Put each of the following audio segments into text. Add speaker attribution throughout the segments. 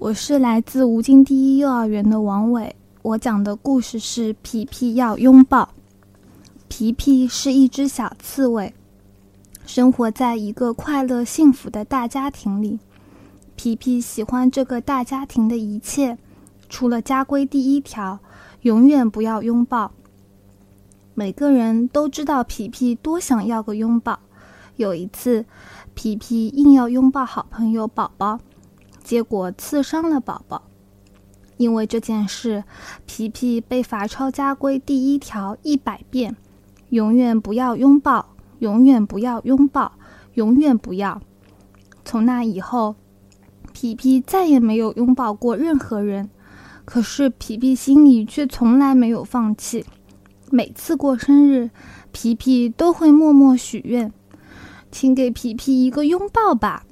Speaker 1: 我是来自吴京第一幼儿园的王伟，我讲的故事是皮皮要拥抱。皮皮是一只小刺猬，生活在一个快乐幸福的大家庭里。皮皮喜欢这个大家庭的一切，除了家规第一条，永远不要拥抱。每个人都知道皮皮多想要个拥抱。有一次，皮皮硬要拥抱好朋友宝宝。结果刺伤了宝宝，因为这件事，皮皮被罚抄家规第一条一百遍：永远不要拥抱，永远不要拥抱，永远不要。从那以后，皮皮再也没有拥抱过任何人。可是皮皮心里却从来没有放弃。每次过生日，皮皮都会默默许愿：“请给皮皮一个拥抱吧。”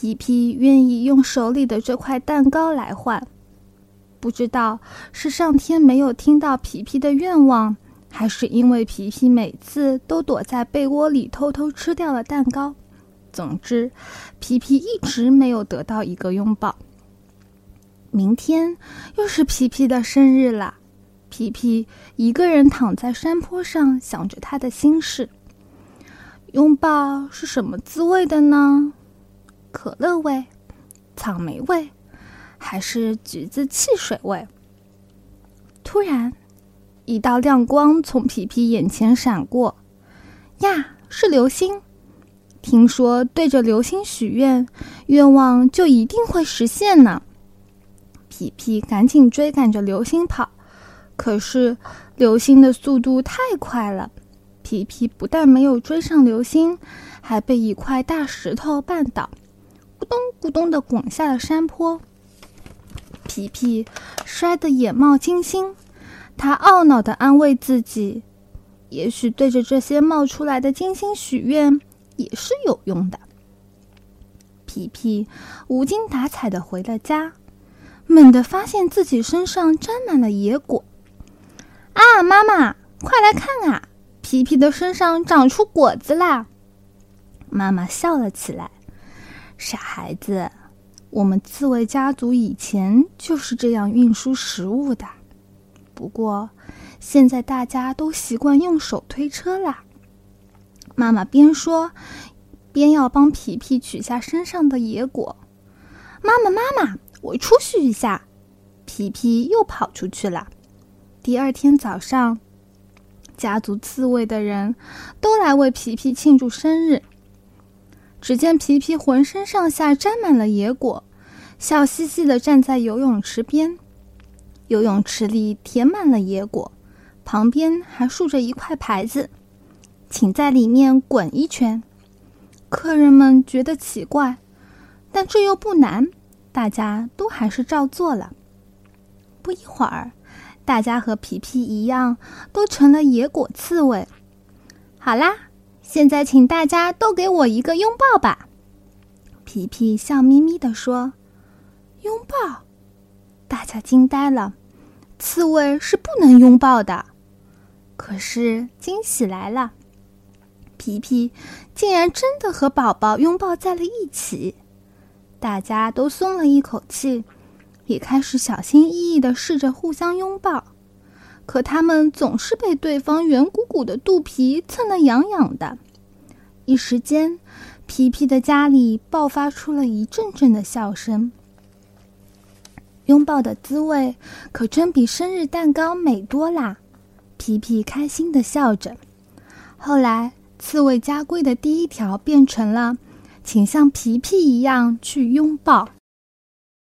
Speaker 1: 皮皮愿意用手里的这块蛋糕来换，不知道是上天没有听到皮皮的愿望，还是因为皮皮每次都躲在被窝里偷偷吃掉了蛋糕。总之，皮皮一直没有得到一个拥抱。明天又是皮皮的生日了，皮皮一个人躺在山坡上，想着他的心事。拥抱是什么滋味的呢？乐味、草莓味，还是橘子汽水味？突然，一道亮光从皮皮眼前闪过，呀，是流星！听说对着流星许愿，愿望就一定会实现呢。皮皮赶紧追赶着流星跑，可是流星的速度太快了，皮皮不但没有追上流星，还被一块大石头绊倒。咕咚咕咚的滚下了山坡，皮皮摔得眼冒金星。他懊恼的安慰自己：“也许对着这些冒出来的金星许愿也是有用的。”皮皮无精打采的回了家，猛地发现自己身上沾满了野果。啊，妈妈，快来看啊！皮皮的身上长出果子啦！妈妈笑了起来。傻孩子，我们刺猬家族以前就是这样运输食物的。不过，现在大家都习惯用手推车啦。妈妈边说，边要帮皮皮取下身上的野果。妈妈，妈妈，我出去一下。皮皮又跑出去了。第二天早上，家族刺猬的人都来为皮皮庆祝生日。只见皮皮浑身上下沾满了野果，笑嘻嘻的站在游泳池边。游泳池里填满了野果，旁边还竖着一块牌子：“请在里面滚一圈。”客人们觉得奇怪，但这又不难，大家都还是照做了。不一会儿，大家和皮皮一样，都成了野果刺猬。好啦。现在，请大家都给我一个拥抱吧。”皮皮笑眯眯地说。“拥抱？”大家惊呆了。刺猬是不能拥抱的。可是惊喜来了，皮皮竟然真的和宝宝拥抱在了一起。大家都松了一口气，也开始小心翼翼的试着互相拥抱。可他们总是被对方圆我的肚皮蹭得痒痒的，一时间，皮皮的家里爆发出了一阵阵的笑声。拥抱的滋味可真比生日蛋糕美多啦！皮皮开心的笑着。后来，刺猬家规的第一条变成了：请像皮皮一样去拥抱。